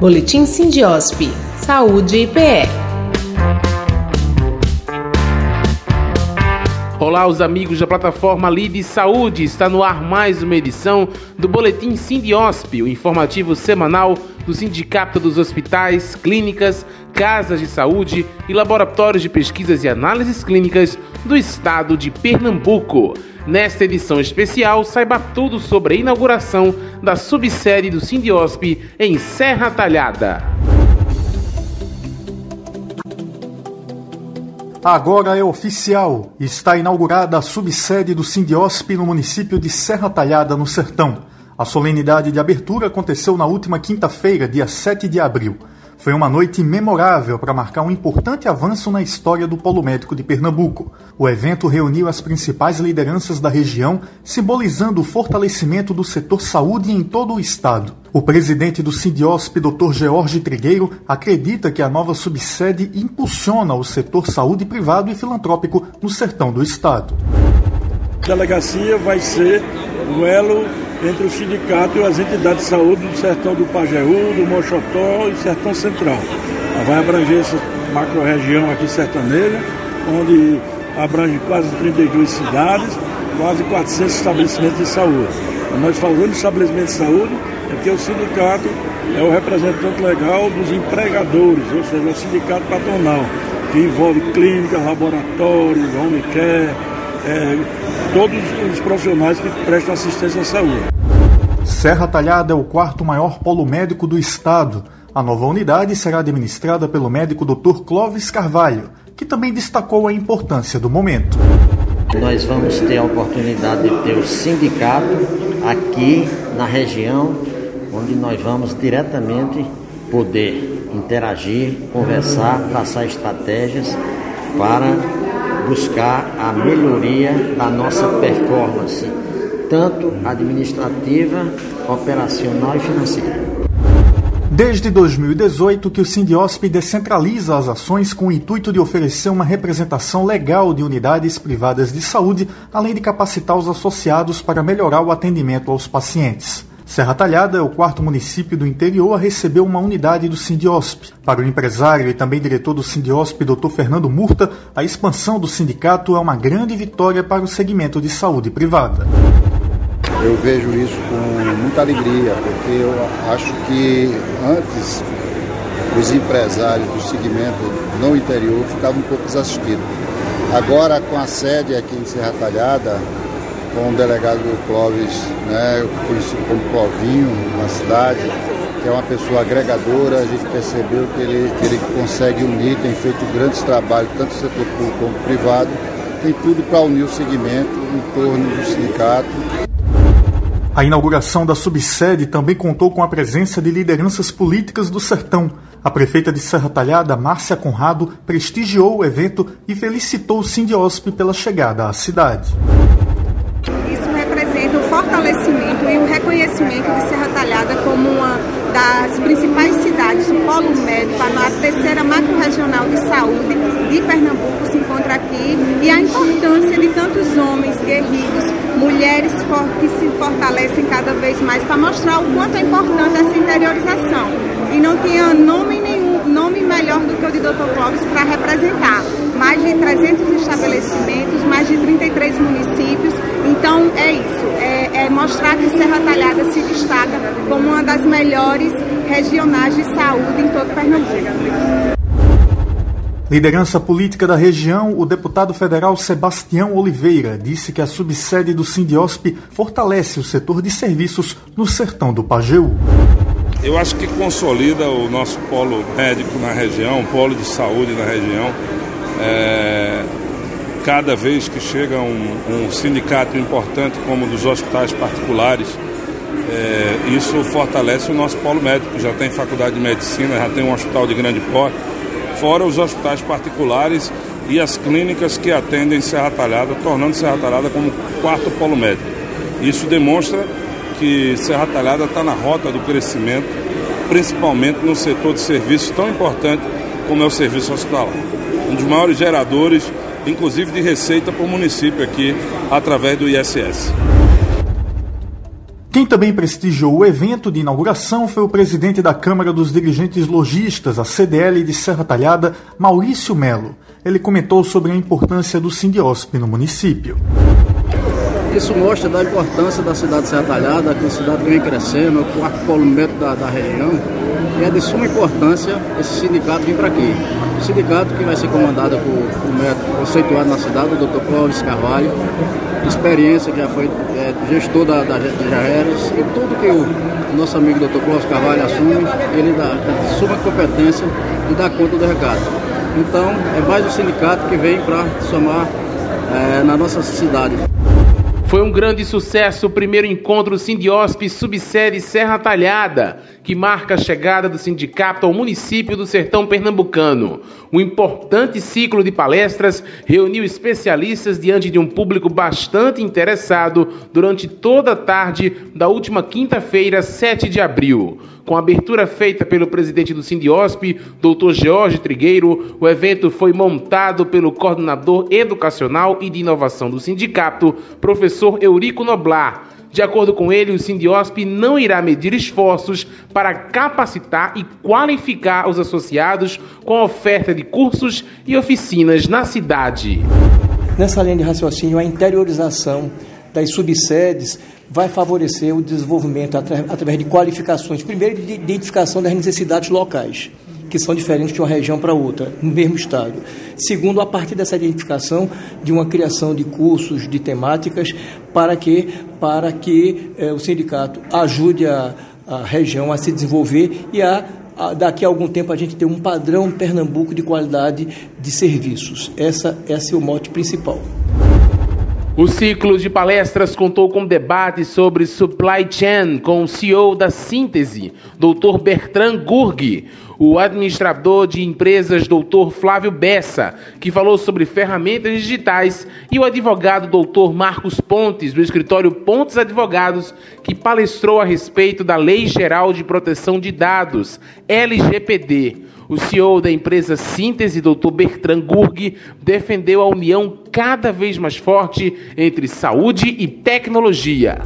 Boletim Sindiosp. Saúde e PE. Olá, os amigos da plataforma Lide Saúde. Está no ar mais uma edição do Boletim Sindiosp, o informativo semanal do Sindicato dos Hospitais, Clínicas, Casas de Saúde e Laboratórios de Pesquisas e Análises Clínicas do Estado de Pernambuco. Nesta edição especial, saiba tudo sobre a inauguração da subsede do Sindiosp em Serra Talhada. Agora é oficial. Está inaugurada a subsede do Sindiosp no município de Serra Talhada, no Sertão. A solenidade de abertura aconteceu na última quinta-feira, dia 7 de abril. Foi uma noite memorável para marcar um importante avanço na história do Polo Médico de Pernambuco. O evento reuniu as principais lideranças da região, simbolizando o fortalecimento do setor saúde em todo o estado. O presidente do Sindiosp, Dr. George Trigueiro, acredita que a nova subsede impulsiona o setor saúde privado e filantrópico no sertão do estado. A delegacia vai ser o elo entre o sindicato e as entidades de saúde do sertão do Pajeú, do Mochotó e Sertão Central. Ela vai abranger essa macro-região aqui sertaneja, onde abrange quase 32 cidades, quase 400 estabelecimentos de saúde. Nós falamos de estabelecimentos de saúde, é porque o sindicato é o representante legal dos empregadores, ou seja, é o sindicato patronal, que envolve clínicas, laboratórios, home care, é, todos os profissionais que prestam assistência à saúde. Serra Talhada é o quarto maior polo médico do estado. A nova unidade será administrada pelo médico Dr. Clóvis Carvalho, que também destacou a importância do momento. Nós vamos ter a oportunidade de ter o sindicato aqui na região, onde nós vamos diretamente poder interagir, conversar, traçar estratégias para buscar a melhoria da nossa performance, tanto administrativa, operacional e financeira. Desde 2018 que o Sindiosp descentraliza as ações com o intuito de oferecer uma representação legal de unidades privadas de saúde, além de capacitar os associados para melhorar o atendimento aos pacientes. Serra Talhada é o quarto município do interior a receber uma unidade do Sindiosp. Para o empresário e também diretor do Sindiosp, Dr. Fernando Murta, a expansão do sindicato é uma grande vitória para o segmento de saúde privada. Eu vejo isso com muita alegria, porque eu acho que antes os empresários do segmento no interior ficavam um pouco desassistidos. Agora, com a sede aqui em Serra Talhada, com o delegado Clóvis, né, conhecido como Clovinho, na cidade, que é uma pessoa agregadora, a gente percebeu que ele, que ele consegue unir, tem feito grandes trabalhos, tanto setor público como privado, tem tudo para unir o segmento em torno do sindicato. A inauguração da subsede também contou com a presença de lideranças políticas do sertão. A prefeita de Serra Talhada, Márcia Conrado, prestigiou o evento e felicitou o Sindiosp pela chegada à cidade fortalecimento e o reconhecimento de Serra Talhada como uma das principais cidades, o polo médico, a terceira macro-regional de saúde de Pernambuco se encontra aqui e a importância de tantos homens guerreiros, mulheres que se fortalecem cada vez mais para mostrar o quanto é importante essa interiorização. E não tinha nome nenhum, nome melhor do que o de Dr. Clóvis para representar. Mais de 300 estabelecimentos, mais de 33 municípios. Então é isso, mostrar que Serra Talhada se destaca como uma das melhores regionais de saúde em todo Pernambuco. Liderança política da região, o deputado federal Sebastião Oliveira disse que a subsede do Sindiosp fortalece o setor de serviços no sertão do Pajeú. Eu acho que consolida o nosso polo médico na região, polo de saúde na região. É, cada vez que chega um, um, sindicato importante como o dos hospitais particulares, é, isso fortalece o nosso polo médico. Já tem faculdade de medicina, já tem um hospital de grande porte, fora os hospitais particulares e as clínicas que atendem Serra Talhada, tornando Serra Talhada como quarto polo médico. Isso demonstra que Serra Talhada está na rota do crescimento, principalmente no setor de serviços tão importante como é o serviço hospitalar. Um dos maiores geradores, inclusive de receita para o município aqui, através do ISS. Quem também prestigiou o evento de inauguração foi o presidente da Câmara dos Dirigentes Logistas, a CDL de Serra Talhada, Maurício Melo. Ele comentou sobre a importância do Sindiosp no município. Isso mostra da importância da cidade de Serra Talhada, que é uma cidade que vem crescendo, o quarto polo metro da, da região, e é de suma importância esse sindicato vir para aqui. O sindicato que vai ser comandado por um médico conceituado na cidade, o Dr. Clóvis Carvalho, experiência, que já foi é, gestor da, da, de e tudo que o nosso amigo Dr. Clóvis Carvalho assume, ele dá suma competência e dá conta do recado. Então, é mais um sindicato que vem para somar é, na nossa cidade. Foi um grande sucesso o primeiro encontro Sindiosp subsede Serra Talhada, que marca a chegada do sindicato ao município do sertão pernambucano. Um importante ciclo de palestras reuniu especialistas diante de um público bastante interessado durante toda a tarde da última quinta-feira, 7 de abril. Com a abertura feita pelo presidente do Sindiosp, Dr. Jorge Trigueiro, o evento foi montado pelo coordenador educacional e de inovação do sindicato, professor Eurico Noblar. De acordo com ele, o Sindiosp não irá medir esforços para capacitar e qualificar os associados com a oferta de cursos e oficinas na cidade. Nessa linha de raciocínio, a interiorização das subsedes vai favorecer o desenvolvimento através de qualificações, primeiro de identificação das necessidades locais, que são diferentes de uma região para outra, no mesmo estado. Segundo, a partir dessa identificação de uma criação de cursos, de temáticas, para que, para que eh, o sindicato ajude a, a região a se desenvolver e a daqui a algum tempo a gente ter um padrão Pernambuco de qualidade de serviços. Essa, esse é o mote principal. O ciclo de palestras contou com debate sobre supply chain com o CEO da Síntese, Dr. Bertrand Gurg, o administrador de empresas Dr. Flávio Bessa, que falou sobre ferramentas digitais, e o advogado Dr. Marcos Pontes, do escritório Pontes Advogados, que palestrou a respeito da Lei Geral de Proteção de Dados, LGPD. O CEO da empresa Síntese, Dr. Bertrand Gurg, defendeu a união cada vez mais forte entre saúde e tecnologia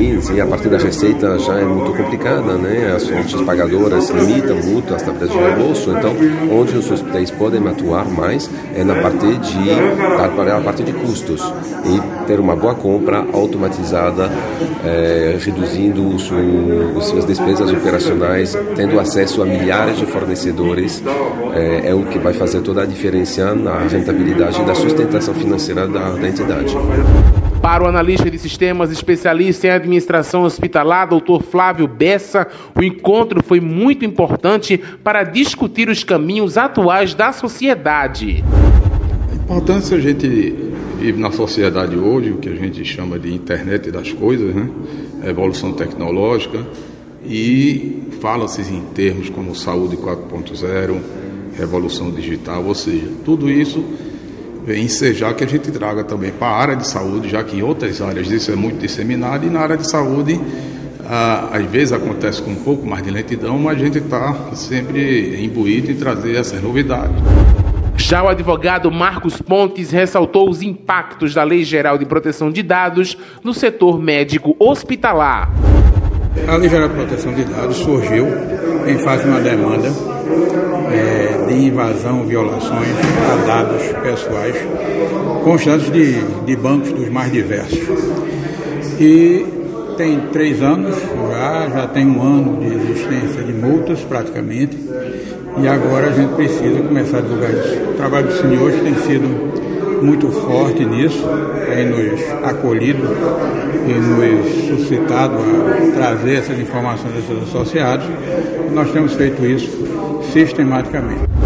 e a partir da receita já é muito complicada, né? As fontes pagadoras limitam muito as tabela de reembolso, então onde os hospitais podem atuar mais é na parte de a parte de custos e ter uma boa compra automatizada, é, reduzindo os, suas despesas operacionais, tendo acesso a milhares de fornecedores, é, é, o que vai fazer toda a diferença na rentabilidade e da sustentação financeira da, da entidade. Para o analista de sistemas especialista em administração hospitalar, Dr. Flávio Bessa, o encontro foi muito importante para discutir os caminhos atuais da sociedade. A importância a gente vive na sociedade hoje, o que a gente chama de internet das coisas, né? A evolução tecnológica e fala-se em termos como saúde 4.0, revolução digital, ou seja, tudo isso ensejar que a gente traga também para a área de saúde, já que em outras áreas isso é muito disseminado, e na área de saúde, ah, às vezes acontece com um pouco mais de lentidão, mas a gente está sempre imbuído em trazer essas novidades. Já o advogado Marcos Pontes ressaltou os impactos da Lei Geral de Proteção de Dados no setor médico hospitalar. A Lei Geral de Proteção de Dados surgiu em face de uma demanda é, de invasão, violações a dados pessoais constantes de, de bancos dos mais diversos. E tem três anos já, já tem um ano de existência de multas praticamente, e agora a gente precisa começar a divulgar isso. O trabalho do senhor tem sido muito forte nisso, tem nos acolhido e nos suscitado a trazer essas informações desses associados. Nós temos feito isso श्रेष्ठ निर्माता में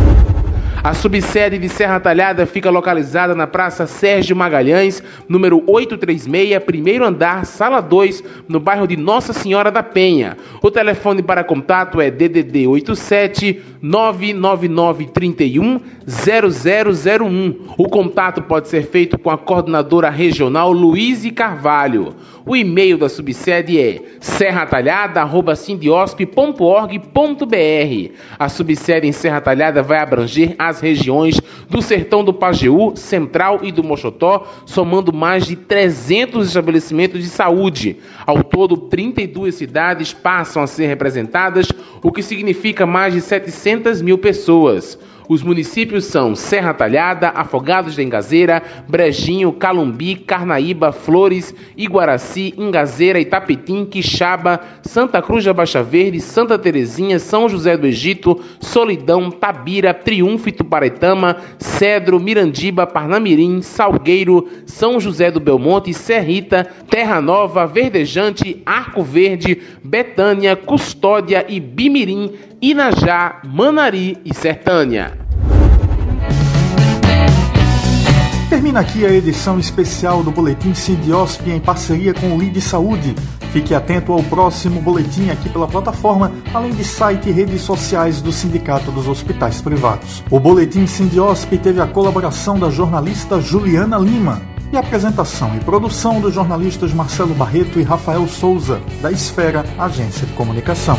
A subsede de Serra Talhada fica localizada na Praça Sérgio Magalhães, número 836, primeiro andar, sala 2, no bairro de Nossa Senhora da Penha. O telefone para contato é DDD 87 99931 0001. O contato pode ser feito com a coordenadora regional Luiz Carvalho. O e-mail da subsede é serratalhada.sindiosp.org.br. A subsede em Serra Talhada vai abranger as nas regiões do Sertão do Pajeú, Central e do Mochotó, somando mais de 300 estabelecimentos de saúde. Ao todo, 32 cidades passam a ser representadas, o que significa mais de 700 mil pessoas. Os municípios são Serra Talhada, Afogados da Engazeira, Brejinho, Calumbi, Carnaíba, Flores, Iguaraci, Engazeira, Itapetim, Quixaba, Santa Cruz da Baixa Verde, Santa Terezinha, São José do Egito, Solidão, Tabira, Triunfo, Tuparetama, Cedro, Mirandiba, Parnamirim, Salgueiro, São José do Belmonte, Serrita, Terra Nova, Verdejante, Arco Verde, Betânia, Custódia e Bimirim, Inajá, Manari e Sertânia. Termina aqui a edição especial do Boletim Sindiosp em parceria com o Lide Saúde. Fique atento ao próximo boletim aqui pela plataforma, além de site e redes sociais do Sindicato dos Hospitais Privados. O Boletim Sindiosp teve a colaboração da jornalista Juliana Lima e apresentação e produção dos jornalistas Marcelo Barreto e Rafael Souza, da Esfera Agência de Comunicação.